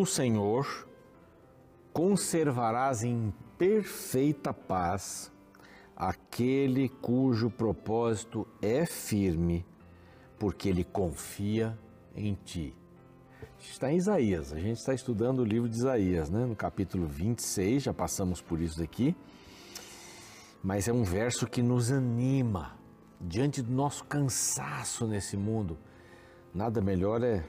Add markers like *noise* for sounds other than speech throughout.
Tu, Senhor, conservarás em perfeita paz aquele cujo propósito é firme, porque ele confia em ti. Está em Isaías, a gente está estudando o livro de Isaías, né? no capítulo 26, já passamos por isso daqui, mas é um verso que nos anima diante do nosso cansaço nesse mundo. Nada melhor é,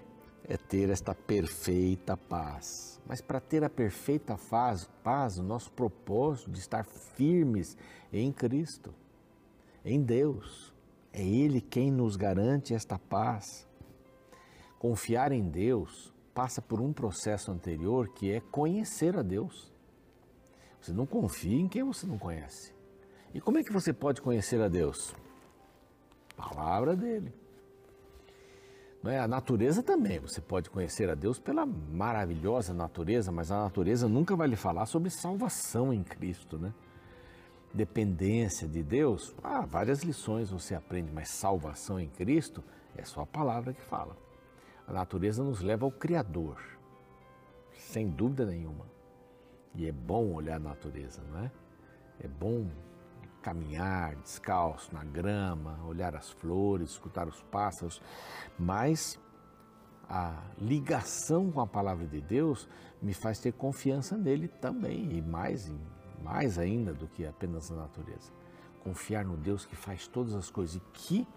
é ter esta perfeita paz. Mas para ter a perfeita paz, paz, o nosso propósito de estar firmes em Cristo, em Deus, é Ele quem nos garante esta paz. Confiar em Deus passa por um processo anterior que é conhecer a Deus. Você não confia em quem você não conhece. E como é que você pode conhecer a Deus? Palavra dele. Não é? A natureza também, você pode conhecer a Deus pela maravilhosa natureza, mas a natureza nunca vai lhe falar sobre salvação em Cristo, né? Dependência de Deus, ah, várias lições você aprende, mas salvação em Cristo é só a palavra que fala. A natureza nos leva ao Criador, sem dúvida nenhuma. E é bom olhar a natureza, não é? É bom caminhar descalço na grama, olhar as flores, escutar os pássaros, mas a ligação com a palavra de Deus me faz ter confiança nele também e mais mais ainda do que apenas na natureza. Confiar no Deus que faz todas as coisas e que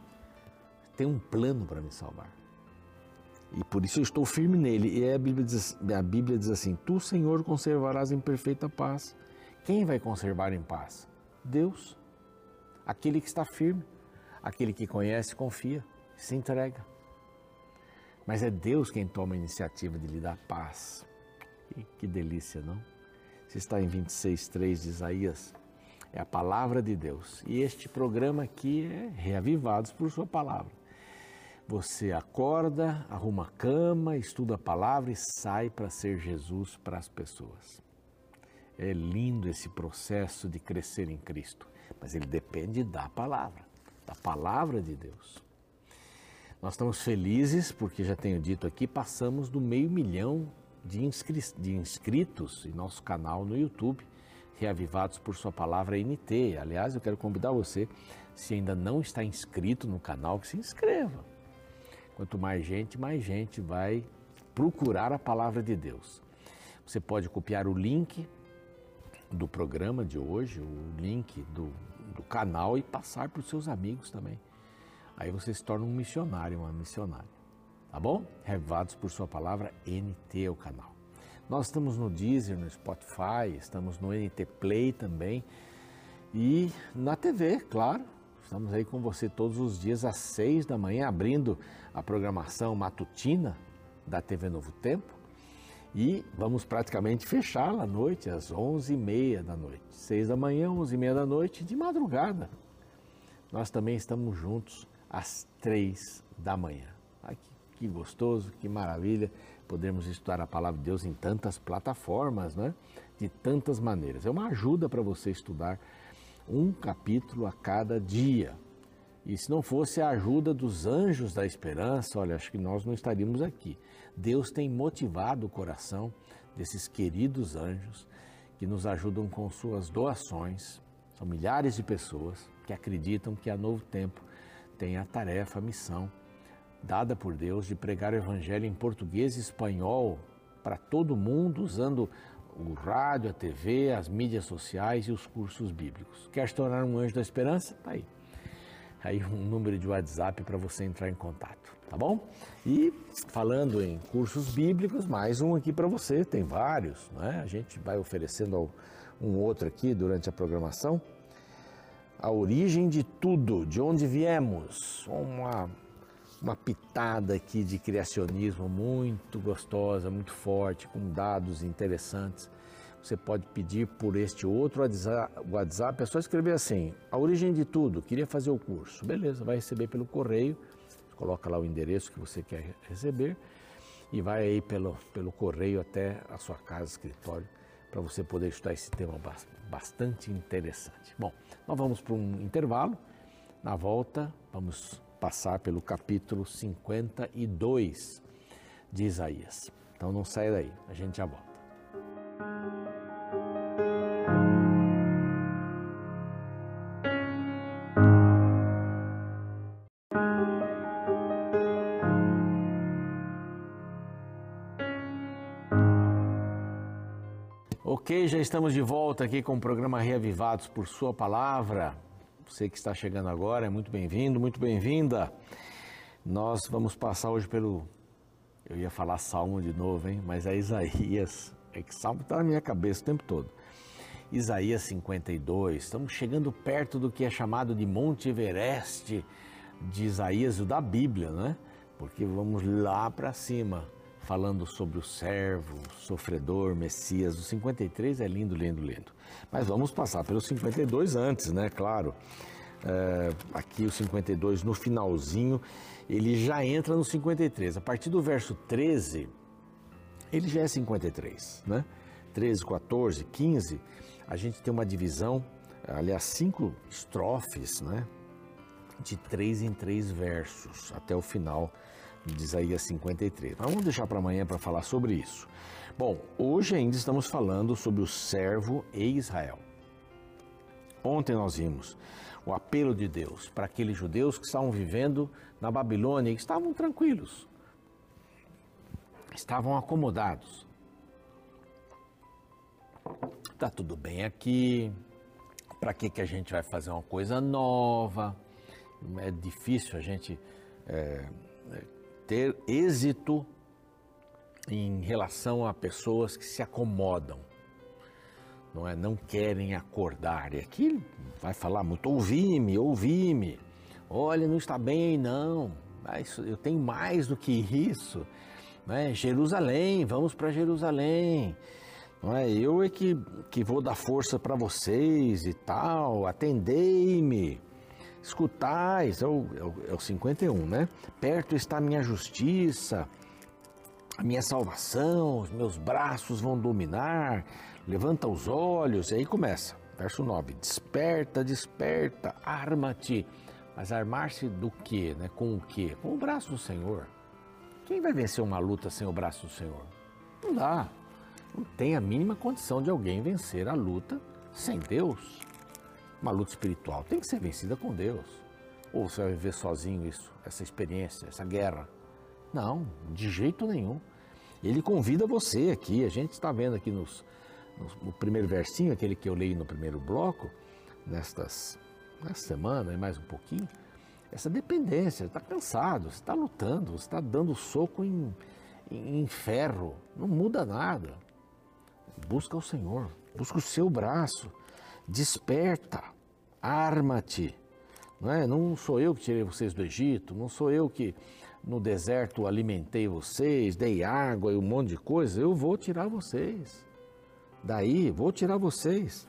tem um plano para me salvar. E por isso eu estou firme nele. E a Bíblia, diz, a Bíblia diz assim: Tu, Senhor, conservarás em perfeita paz. Quem vai conservar em paz? Deus. Aquele que está firme, aquele que conhece, confia, se entrega. Mas é Deus quem toma a iniciativa de lhe dar paz. E que delícia, não? Se está em 26:3 de Isaías, é a palavra de Deus. E este programa aqui é Reavivados por Sua Palavra. Você acorda, arruma a cama, estuda a palavra e sai para ser Jesus para as pessoas. É lindo esse processo de crescer em Cristo, mas ele depende da palavra, da palavra de Deus. Nós estamos felizes porque, já tenho dito aqui, passamos do meio milhão de, inscri de inscritos em nosso canal no YouTube, Reavivados por Sua Palavra NT. Aliás, eu quero convidar você, se ainda não está inscrito no canal, que se inscreva Quanto mais gente, mais gente vai procurar a palavra de Deus. Você pode copiar o link do programa de hoje, o link do, do canal e passar para os seus amigos também. Aí você se torna um missionário, uma missionária. Tá bom? Revados por sua palavra, NT é o canal. Nós estamos no Deezer, no Spotify, estamos no NT Play também e na TV, claro. Estamos aí com você todos os dias às seis da manhã, abrindo a programação matutina da TV Novo Tempo e vamos praticamente fechá-la à noite, às onze e meia da noite. Seis da manhã, onze e meia da noite, de madrugada. Nós também estamos juntos às três da manhã. Ai, que, que gostoso, que maravilha podermos estudar a palavra de Deus em tantas plataformas, né? de tantas maneiras. É uma ajuda para você estudar um capítulo a cada dia. E se não fosse a ajuda dos anjos da esperança, olha, acho que nós não estaríamos aqui. Deus tem motivado o coração desses queridos anjos que nos ajudam com suas doações. São milhares de pessoas que acreditam que a Novo Tempo tem a tarefa, a missão dada por Deus de pregar o Evangelho em português e espanhol para todo mundo, usando o rádio, a TV, as mídias sociais e os cursos bíblicos. Quer se tornar um anjo da esperança? Tá aí. Aí um número de WhatsApp para você entrar em contato, tá bom? E falando em cursos bíblicos, mais um aqui para você, tem vários, né? A gente vai oferecendo um outro aqui durante a programação. A origem de tudo, de onde viemos, uma uma pitada aqui de criacionismo muito gostosa, muito forte, com dados interessantes. Você pode pedir por este outro WhatsApp, é só escrever assim: a origem de tudo, queria fazer o curso. Beleza, vai receber pelo correio, coloca lá o endereço que você quer receber e vai aí pelo, pelo correio até a sua casa, escritório, para você poder estudar esse tema bastante interessante. Bom, nós vamos para um intervalo. Na volta, vamos passar pelo capítulo 52 de Isaías. Então não saia daí, a gente já volta. Ok, já estamos de volta aqui com o programa Reavivados por Sua Palavra. Você que está chegando agora é muito bem-vindo, muito bem-vinda. Nós vamos passar hoje pelo. Eu ia falar Salmo de novo, hein? Mas é Isaías. É que Salmo está na minha cabeça o tempo todo. Isaías 52. Estamos chegando perto do que é chamado de Monte Everest de Isaías e da Bíblia, né? Porque vamos lá para cima falando sobre o servo, sofredor, Messias. O 53 é lindo, lindo, lindo. Mas vamos passar pelo 52 antes, né? Claro. É, aqui o 52 no finalzinho, ele já entra no 53. A partir do verso 13, ele já é 53, né? 13, 14, 15, a gente tem uma divisão, aliás, cinco estrofes, né? De três em três versos, até o final de Isaías 53. Mas vamos deixar para amanhã para falar sobre isso. Bom, hoje ainda estamos falando sobre o servo e Israel. Ontem nós vimos o apelo de Deus para aqueles judeus que estavam vivendo na Babilônia e que estavam tranquilos, estavam acomodados. Tá tudo bem aqui. Para que que a gente vai fazer uma coisa nova? É difícil a gente é, ter êxito em relação a pessoas que se acomodam, não é? Não querem acordar. E aqui vai falar muito, ouvi-me, ouvi-me. Olha, não está bem, não. Mas eu tenho mais do que isso. Né? Jerusalém, vamos para Jerusalém. Não é? Eu é que, que vou dar força para vocês e tal. Atendei-me escutais, é o, é, o, é o 51, né? Perto está a minha justiça, a minha salvação, os meus braços vão dominar, levanta os olhos, e aí começa, verso 9: Desperta, desperta, arma-te. Mas armar-se do quê? Né? Com o quê? Com o braço do Senhor. Quem vai vencer uma luta sem o braço do Senhor? Não dá. Não tem a mínima condição de alguém vencer a luta sem Deus uma luta espiritual tem que ser vencida com Deus. Ou você vai viver sozinho isso, essa experiência, essa guerra? Não, de jeito nenhum. Ele convida você aqui, a gente está vendo aqui nos, no primeiro versinho, aquele que eu leio no primeiro bloco, nestas, nesta semana e mais um pouquinho, essa dependência, está cansado, você está lutando, você está dando soco em, em ferro, não muda nada. Busca o Senhor, busca o seu braço, desperta arma-te. Não, é? não sou eu que tirei vocês do Egito, não sou eu que no deserto alimentei vocês, dei água e um monte de coisa, eu vou tirar vocês. Daí, vou tirar vocês.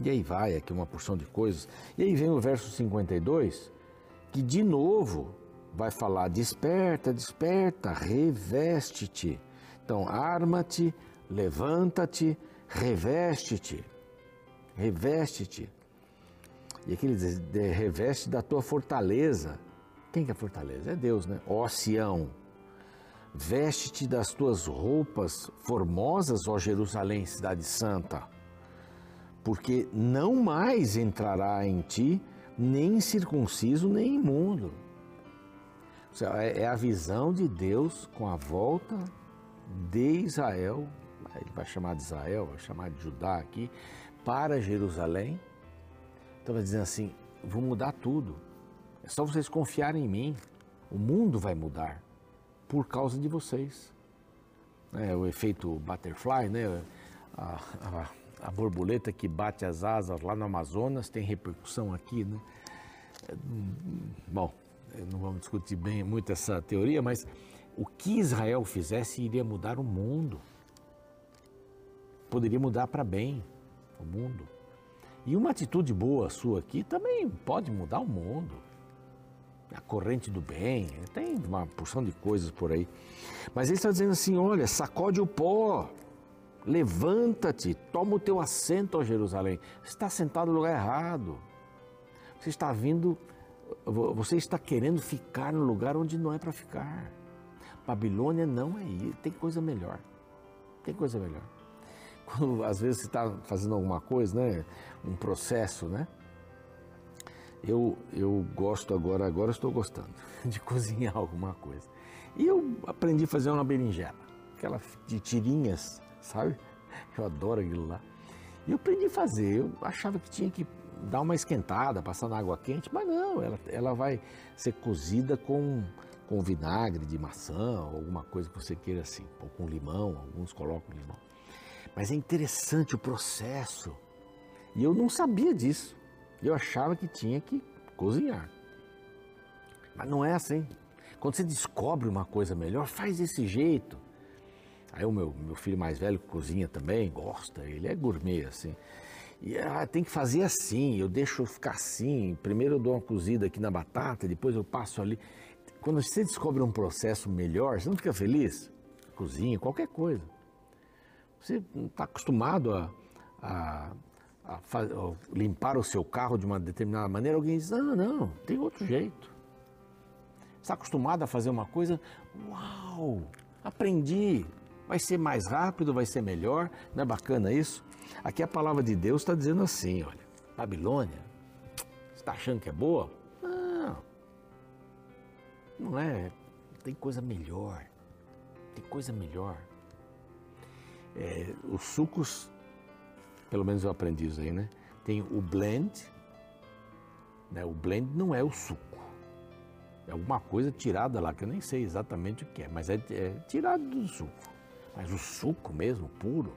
E aí vai aqui uma porção de coisas. E aí vem o verso 52, que de novo vai falar: desperta, desperta, reveste-te. Então, arma-te, levanta-te, reveste-te. Reveste-te. E aqui ele diz, reveste da tua fortaleza. Quem que é fortaleza? É Deus, né? Ó Sião, veste-te das tuas roupas formosas, ó Jerusalém, cidade santa, porque não mais entrará em ti nem circunciso, nem imundo. É, é a visão de Deus com a volta de Israel, ele vai chamar de Israel, vai chamar de Judá aqui, para Jerusalém, estava dizendo assim: vou mudar tudo. É só vocês confiarem em mim. O mundo vai mudar por causa de vocês. É, o efeito butterfly, né? A, a, a, borboleta que bate as asas lá no Amazonas tem repercussão aqui, né? É, bom, não vamos discutir bem muito essa teoria, mas o que Israel fizesse iria mudar o mundo. Poderia mudar para bem o mundo. E uma atitude boa sua aqui também pode mudar o mundo. A corrente do bem, tem uma porção de coisas por aí. Mas ele está dizendo assim: olha, sacode o pó, levanta-te, toma o teu assento, ó Jerusalém. Você está sentado no lugar errado. Você está vindo, você está querendo ficar no lugar onde não é para ficar. Babilônia não é isso, tem coisa melhor. Tem coisa melhor. Quando às vezes você está fazendo alguma coisa, né? Um processo, né? Eu, eu gosto agora, agora estou gostando *laughs* de cozinhar alguma coisa. E eu aprendi a fazer uma berinjela, aquela de tirinhas, sabe? *laughs* Eu adoro aquilo lá. E eu aprendi a fazer. Eu achava que tinha que dar uma esquentada, passar na água quente, mas não, ela, ela vai ser cozida com, com vinagre de maçã, alguma coisa que você queira assim, ou com limão, alguns colocam limão. Mas é interessante o processo. E eu não sabia disso. Eu achava que tinha que cozinhar. Mas não é assim. Quando você descobre uma coisa melhor, faz desse jeito. Aí o meu, meu filho mais velho cozinha também, gosta, ele é gourmet assim. E ah, tem que fazer assim, eu deixo ficar assim. Primeiro eu dou uma cozida aqui na batata, depois eu passo ali. Quando você descobre um processo melhor, você não fica feliz? Cozinha, qualquer coisa. Você não está acostumado a, a, a, a, limpar o seu carro de uma determinada maneira, alguém diz: não, não, tem outro jeito. Está acostumado a fazer uma coisa, uau, aprendi, vai ser mais rápido, vai ser melhor, não é bacana isso? Aqui a palavra de Deus está dizendo assim: olha, Babilônia, está achando que é boa? Não, não é. Tem coisa melhor. Tem coisa melhor. É, os sucos, pelo menos eu aprendi isso aí, né? Tem o blend, né? O blend não é o suco. É alguma coisa tirada lá, que eu nem sei exatamente o que é, mas é, é tirado do suco. Mas o suco mesmo, puro,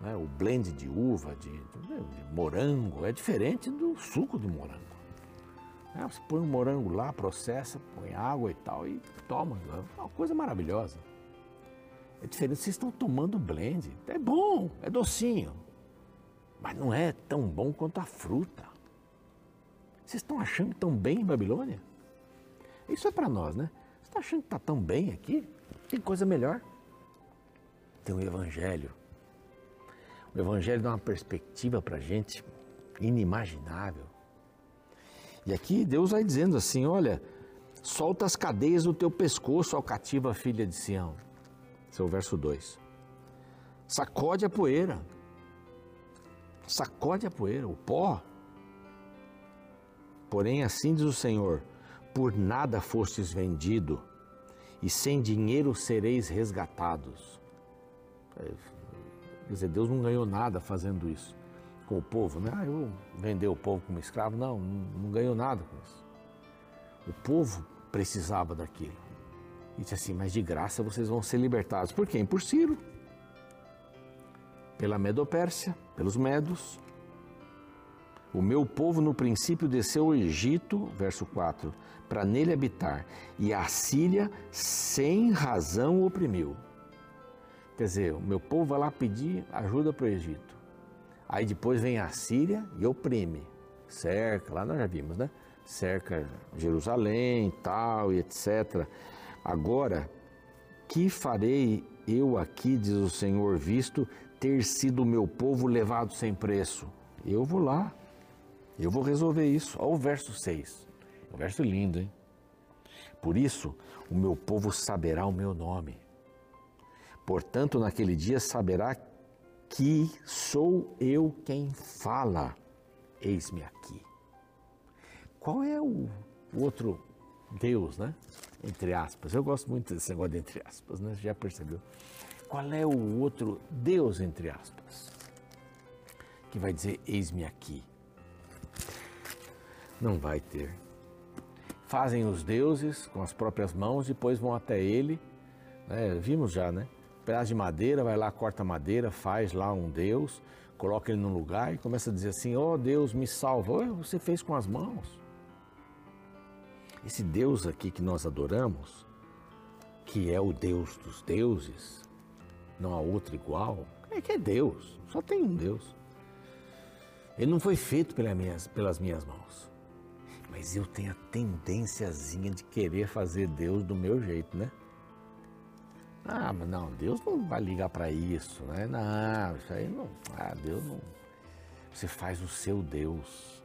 né? o blend de uva, de, de, morango, é diferente do suco de morango. É, você põe um morango lá, processa, põe água e tal e toma. É uma coisa maravilhosa. É diferente, vocês estão tomando blend. É bom, é docinho. Mas não é tão bom quanto a fruta. Vocês estão achando tão bem em Babilônia? Isso é para nós, né? Você está achando que está tão bem aqui? Tem coisa melhor. Tem o Evangelho o Evangelho dá uma perspectiva para a gente inimaginável. E aqui Deus vai dizendo assim: olha, solta as cadeias do teu pescoço, ó cativa filha de Sião. Esse é o verso 2. Sacode a poeira. Sacode a poeira, o pó. Porém, assim diz o Senhor: por nada fostes vendido, e sem dinheiro sereis resgatados. Quer dizer, Deus não ganhou nada fazendo isso com o povo, né? Ah, eu vender o povo como escravo. Não, não ganhou nada com isso. O povo precisava daquilo. E disse assim, mas de graça vocês vão ser libertados. Por quem? Por Ciro. Pela Medopérsia, pelos Medos. O meu povo no princípio desceu ao Egito, verso 4, para nele habitar, e a Síria sem razão oprimiu. Quer dizer, o meu povo vai lá pedir ajuda para o Egito. Aí depois vem a Síria e oprime. Cerca, lá nós já vimos, né? Cerca Jerusalém, tal e etc. Agora, que farei eu aqui, diz o Senhor, visto ter sido o meu povo levado sem preço? Eu vou lá, eu vou resolver isso. Olha o verso 6. Um verso lindo, hein? Por isso, o meu povo saberá o meu nome Portanto, naquele dia saberá que sou eu quem fala. Eis-me aqui. Qual é o outro Deus, né? Entre aspas. Eu gosto muito desse negócio de entre aspas, né? Você já percebeu? Qual é o outro Deus, entre aspas? Que vai dizer: Eis-me aqui. Não vai ter. Fazem os deuses com as próprias mãos, depois vão até ele. Né? Vimos já, né? pedaço de madeira, vai lá, corta madeira, faz lá um Deus, coloca ele num lugar e começa a dizer assim: Ó oh, Deus, me salva. você fez com as mãos. Esse Deus aqui que nós adoramos, que é o Deus dos deuses, não há outro igual, é que é Deus, só tem um Deus. Ele não foi feito pelas minhas, pelas minhas mãos. Mas eu tenho a tendênciazinha de querer fazer Deus do meu jeito, né? Ah, mas não, Deus não vai ligar para isso, né? Não, isso aí não. Ah, Deus não. Você faz o seu Deus.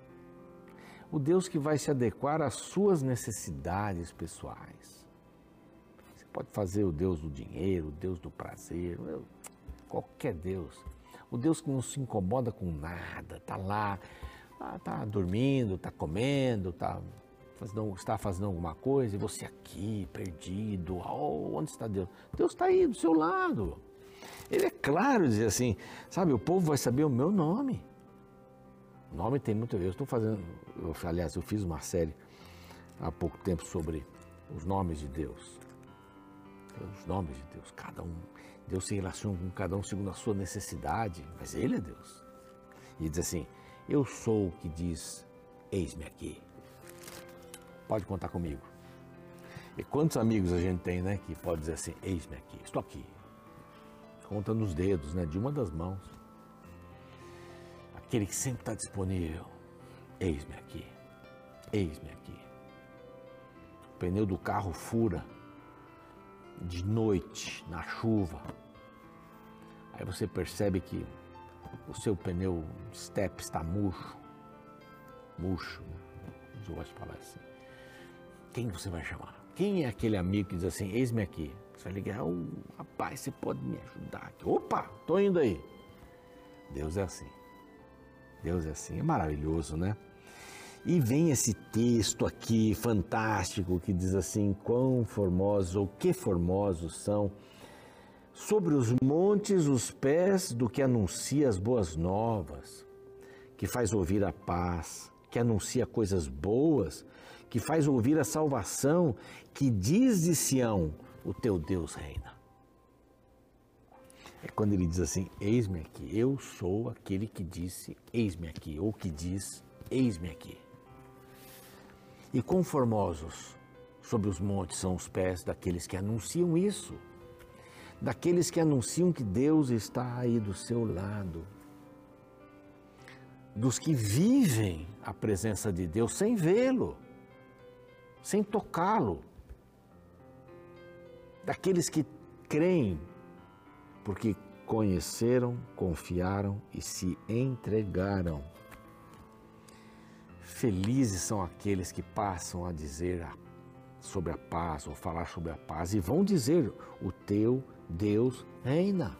O Deus que vai se adequar às suas necessidades pessoais. pode fazer o Deus do dinheiro, o Deus do prazer, qualquer Deus. O Deus que não se incomoda com nada, está lá, está dormindo, está comendo, está fazendo, está fazendo alguma coisa, e você aqui, perdido, oh, onde está Deus? Deus está aí do seu lado. Ele é claro dizer assim, sabe, o povo vai saber o meu nome. Nome tem muito a ver. Eu estou fazendo, eu, aliás, eu fiz uma série há pouco tempo sobre os nomes de Deus. Os nomes de Deus, cada um. Deus se relaciona com cada um segundo a sua necessidade, mas Ele é Deus. E diz assim: Eu sou o que diz, eis-me aqui. Pode contar comigo. E quantos amigos a gente tem, né, que pode dizer assim: Eis-me aqui, estou aqui. Conta nos dedos, né, de uma das mãos. Aquele que sempre está disponível. Eis-me aqui, eis-me aqui. O pneu do carro fura de noite, na chuva. Aí você percebe que o seu pneu step está murcho. Murcho, eu gosto de falar assim. Quem você vai chamar? Quem é aquele amigo que diz assim, eis-me aqui? Você vai ligar, oh, rapaz, você pode me ajudar aqui. Opa, tô indo aí. Deus é assim. Deus é assim, é maravilhoso, né? E vem esse texto aqui fantástico que diz assim: quão formosos ou que formosos são sobre os montes os pés do que anuncia as boas novas, que faz ouvir a paz, que anuncia coisas boas, que faz ouvir a salvação, que diz de Sião: o teu Deus reina. É quando ele diz assim: Eis-me aqui, eu sou aquele que disse: Eis-me aqui, ou que diz: Eis-me aqui. E conformosos sobre os montes são os pés daqueles que anunciam isso, daqueles que anunciam que Deus está aí do seu lado, dos que vivem a presença de Deus sem vê-lo, sem tocá-lo, daqueles que creem porque conheceram, confiaram e se entregaram. Felizes são aqueles que passam a dizer sobre a paz, ou falar sobre a paz, e vão dizer: O teu Deus reina.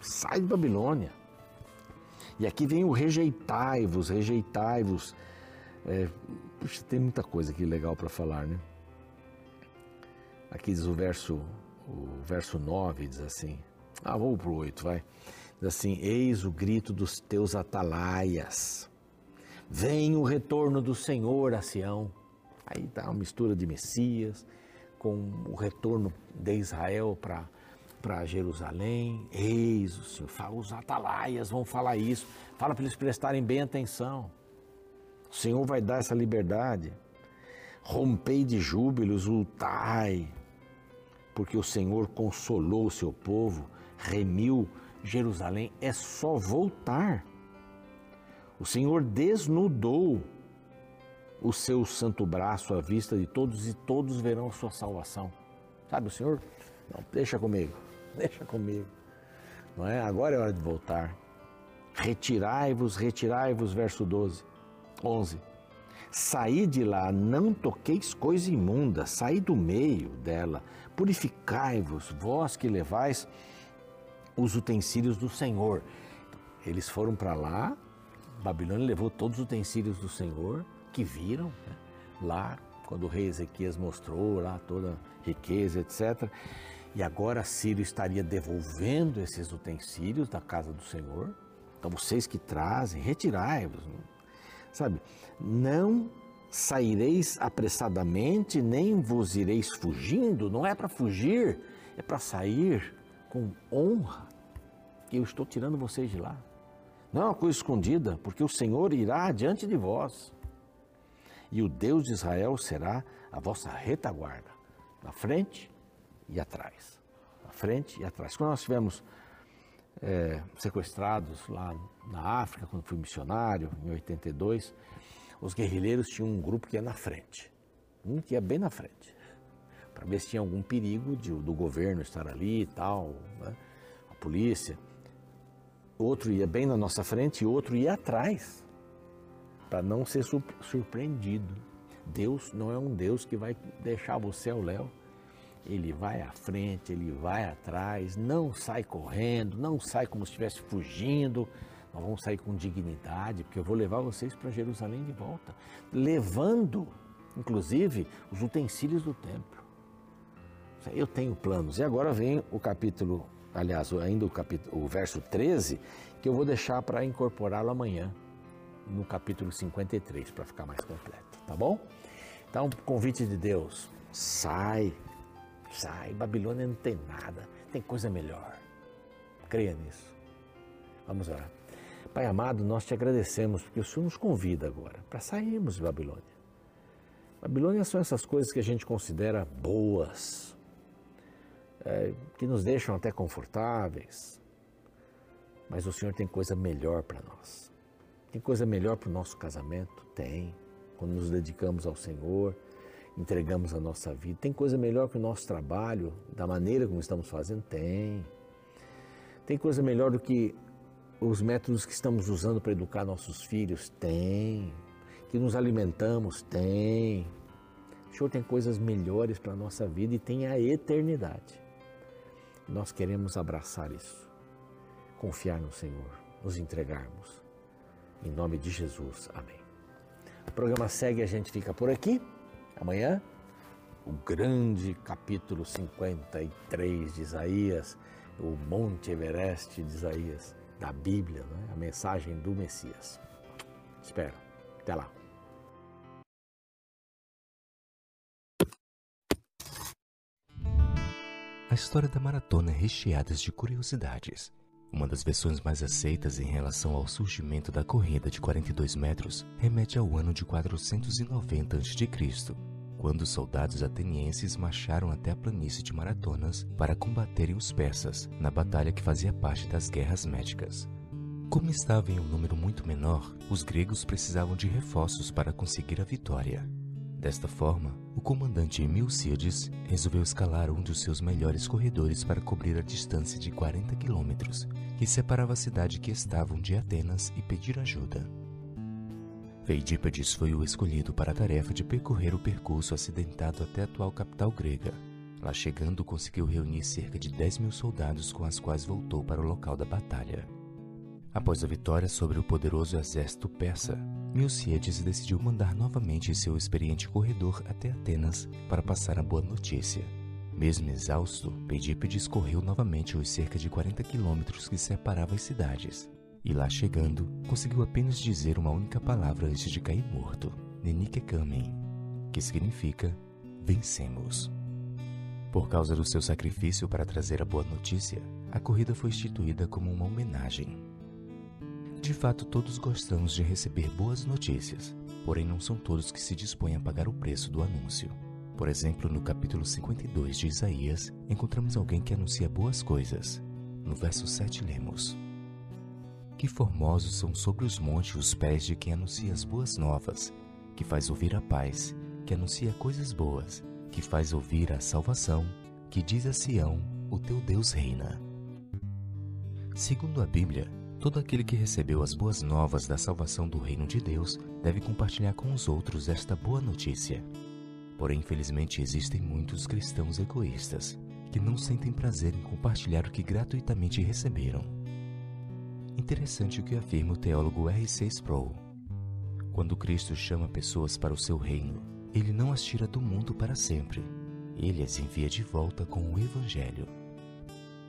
Sai de Babilônia. E aqui vem o rejeitai-vos, rejeitai-vos. É, puxa, tem muita coisa aqui legal para falar, né? Aqui diz o verso o verso 9 diz assim, ah, vamos para o 8, vai. Diz assim, eis o grito dos teus atalaias, vem o retorno do Senhor a Sião. Aí está uma mistura de Messias com o retorno de Israel para para Jerusalém, eis o Senhor, fala, os atalaias vão falar isso, fala para eles prestarem bem atenção. O Senhor vai dar essa liberdade. Rompei de júbilos, ultai, porque o Senhor consolou o seu povo, remiu Jerusalém. É só voltar. O Senhor desnudou o seu santo braço à vista de todos e todos verão a sua salvação. Sabe o Senhor? Não, deixa comigo, *laughs* deixa comigo. Não é? Agora é hora de voltar. Retirai-vos, retirai-vos, verso 12, 11. Saí de lá, não toqueis coisa imunda, saí do meio dela, purificai-vos, vós que levais os utensílios do Senhor. Eles foram para lá, Babilônia levou todos os utensílios do Senhor, que viram né? lá, quando o rei Ezequias mostrou lá toda a riqueza, etc. E agora Sírio estaria devolvendo esses utensílios da casa do Senhor. Então vocês que trazem, retirai-vos. Sabe, não saireis apressadamente, nem vos ireis fugindo, não é para fugir, é para sair com honra. Eu estou tirando vocês de lá. Não é uma coisa escondida, porque o Senhor irá diante de vós. E o Deus de Israel será a vossa retaguarda, na frente e atrás. Na frente e atrás. Quando nós estivemos é, sequestrados lá na África, quando fui missionário, em 82, os guerrilheiros tinham um grupo que ia na frente, um que ia bem na frente, para ver se tinha algum perigo de, do governo estar ali e tal, né? a polícia. Outro ia bem na nossa frente e outro ia atrás, para não ser surpreendido. Deus não é um Deus que vai deixar você ao léu. Ele vai à frente, ele vai atrás, não sai correndo, não sai como se estivesse fugindo. Nós vamos sair com dignidade, porque eu vou levar vocês para Jerusalém de volta, levando, inclusive, os utensílios do templo. Eu tenho planos. E agora vem o capítulo, aliás, ainda o, capítulo, o verso 13, que eu vou deixar para incorporá-lo amanhã, no capítulo 53, para ficar mais completo, tá bom? Então, convite de Deus, sai, sai, Babilônia não tem nada, tem coisa melhor. Creia nisso. Vamos orar. Pai amado, nós te agradecemos porque o Senhor nos convida agora para sairmos de Babilônia. Babilônia são essas coisas que a gente considera boas, é, que nos deixam até confortáveis, mas o Senhor tem coisa melhor para nós. Tem coisa melhor para o nosso casamento? Tem. Quando nos dedicamos ao Senhor, entregamos a nossa vida. Tem coisa melhor que o nosso trabalho, da maneira como estamos fazendo? Tem. Tem coisa melhor do que os métodos que estamos usando para educar nossos filhos? Tem. Que nos alimentamos? Tem. O Senhor tem coisas melhores para a nossa vida e tem a eternidade. Nós queremos abraçar isso, confiar no Senhor, nos entregarmos. Em nome de Jesus. Amém. O programa segue, a gente fica por aqui. Amanhã, o grande capítulo 53 de Isaías, o Monte Everest de Isaías da Bíblia, né? a mensagem do Messias. Espero. Até lá. A história da maratona é recheada de curiosidades. Uma das versões mais aceitas em relação ao surgimento da corrida de 42 metros remete ao ano de 490 a.C., quando os soldados atenienses marcharam até a planície de Maratonas para combaterem os persas na batalha que fazia parte das guerras médicas. Como estava em um número muito menor, os gregos precisavam de reforços para conseguir a vitória. Desta forma, o comandante Milcíades resolveu escalar um dos seus melhores corredores para cobrir a distância de 40 quilômetros que separava a cidade que estavam de Atenas e pedir ajuda. Feidípedes foi o escolhido para a tarefa de percorrer o percurso acidentado até a atual capital grega. Lá chegando, conseguiu reunir cerca de 10 mil soldados com as quais voltou para o local da batalha. Após a vitória sobre o poderoso exército persa, Milcíades decidiu mandar novamente seu experiente corredor até Atenas para passar a boa notícia. Mesmo exausto, Pedípedes correu novamente os cerca de 40 quilômetros que separavam as cidades e lá chegando, conseguiu apenas dizer uma única palavra antes de cair morto: Nenikekamem, que significa vencemos. Por causa do seu sacrifício para trazer a boa notícia, a corrida foi instituída como uma homenagem. De fato, todos gostamos de receber boas notícias, porém não são todos que se dispõem a pagar o preço do anúncio. Por exemplo, no capítulo 52 de Isaías, encontramos alguém que anuncia boas coisas. No verso 7 lemos: que formosos são sobre os montes os pés de quem anuncia as boas novas, que faz ouvir a paz, que anuncia coisas boas, que faz ouvir a salvação, que diz a Sião: O teu Deus reina. Segundo a Bíblia, todo aquele que recebeu as boas novas da salvação do reino de Deus deve compartilhar com os outros esta boa notícia. Porém, infelizmente, existem muitos cristãos egoístas que não sentem prazer em compartilhar o que gratuitamente receberam. Interessante o que afirma o teólogo R.C. Sproul. Quando Cristo chama pessoas para o seu reino, ele não as tira do mundo para sempre. Ele as envia de volta com o Evangelho.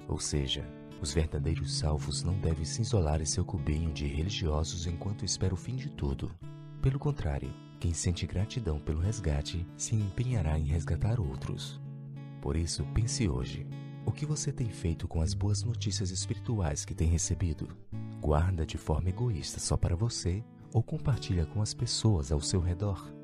Ou seja, os verdadeiros salvos não devem se isolar em seu cubinho de religiosos enquanto espera o fim de tudo. Pelo contrário, quem sente gratidão pelo resgate se empenhará em resgatar outros. Por isso, pense hoje: o que você tem feito com as boas notícias espirituais que tem recebido? Guarda de forma egoísta só para você ou compartilha com as pessoas ao seu redor?